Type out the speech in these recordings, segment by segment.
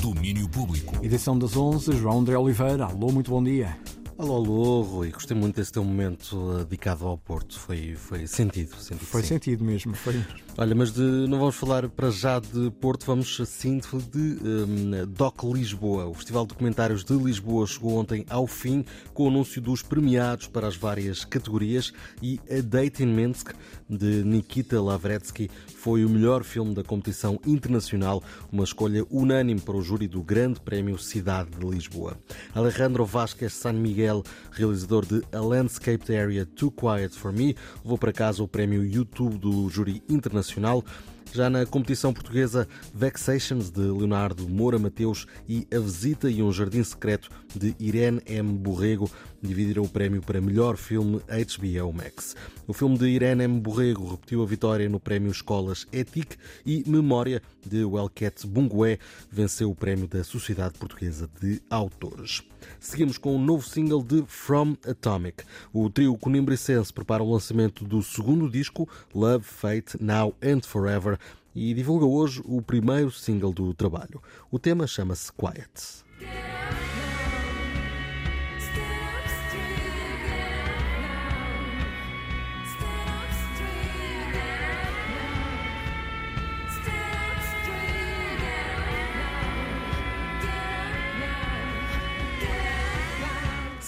Domínio Público. Edição das 11, João André Oliveira. Alô, muito bom dia. Alô, alô, Rui. Gostei muito desse teu momento uh, dedicado ao Porto. Foi, foi sentido. sentido Foi sim. sentido mesmo. Foi. Olha, mas de- não vamos falar para já de Porto, vamos sim de, de um, Doc Lisboa. O Festival de Documentários de Lisboa chegou ontem ao fim com o anúncio dos premiados para as várias categorias e A Date in Minsk, de Nikita Lavretsky, foi o melhor filme da competição internacional, uma escolha unânime para o júri do Grande Prémio Cidade de Lisboa. Alejandro Vasquez San Miguel, realizador de A Landscaped Area Too Quiet for Me, levou para casa o prémio YouTube do júri internacional. Já na competição portuguesa, Vexations de Leonardo Moura Mateus e A Visita e um Jardim Secreto de Irene M. Borrego dividiram o prémio para melhor filme HBO Max. O filme de Irene M. Borrego repetiu a vitória no prémio Escolas Étique e Memória de Welket Bungué venceu o prémio da Sociedade Portuguesa de Autores. Seguimos com um novo single de From Atomic. O trio conimbricense prepara o lançamento do segundo disco, Love, Fate, Now and Forever, e divulga hoje o primeiro single do trabalho. O tema chama-se Quiet.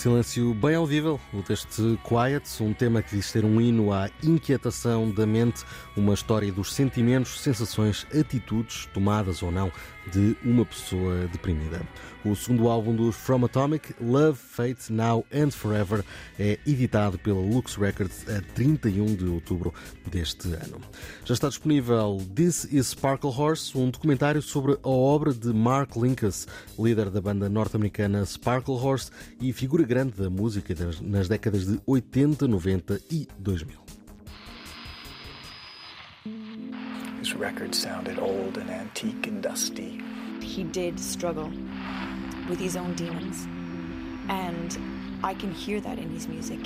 Silêncio bem audível, o deste Quiet, um tema que diz ter um hino à inquietação da mente, uma história dos sentimentos, sensações, atitudes, tomadas ou não, de uma pessoa deprimida. O segundo álbum dos From Atomic, Love, Fate, Now and Forever, é editado pela Lux Records a 31 de outubro deste ano. Já está disponível This is Sparkle Horse, um documentário sobre a obra de Mark Linkous, líder da banda norte-americana Sparkle Horse e figura grande da música nas décadas de 80, 90 e 2000. His record sounded old and antique and dusty. he did struggle with his own demons. And I can hear that in his music.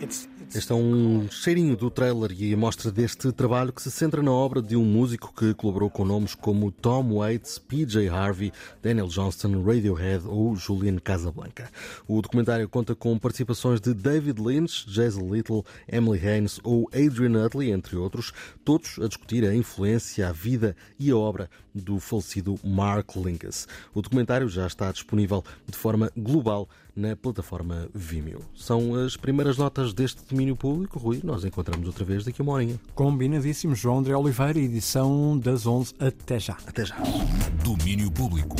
It's Este é um cheirinho do trailer e a mostra deste trabalho que se centra na obra de um músico que colaborou com nomes como Tom Waits, PJ Harvey, Daniel Johnston, Radiohead ou Julian Casablanca. O documentário conta com participações de David Lynch, Jason Little, Emily Haynes ou Adrian Utley, entre outros, todos a discutir a influência, a vida e a obra do falecido Mark Linkous. O documentário já está disponível de forma global na plataforma Vimeo. São as primeiras notas deste domínio público. Rui, nós encontramos outra vez daqui a uma horinha. Combinadíssimo, João André Oliveira, edição das 11. Até já. Até já. Domínio Público.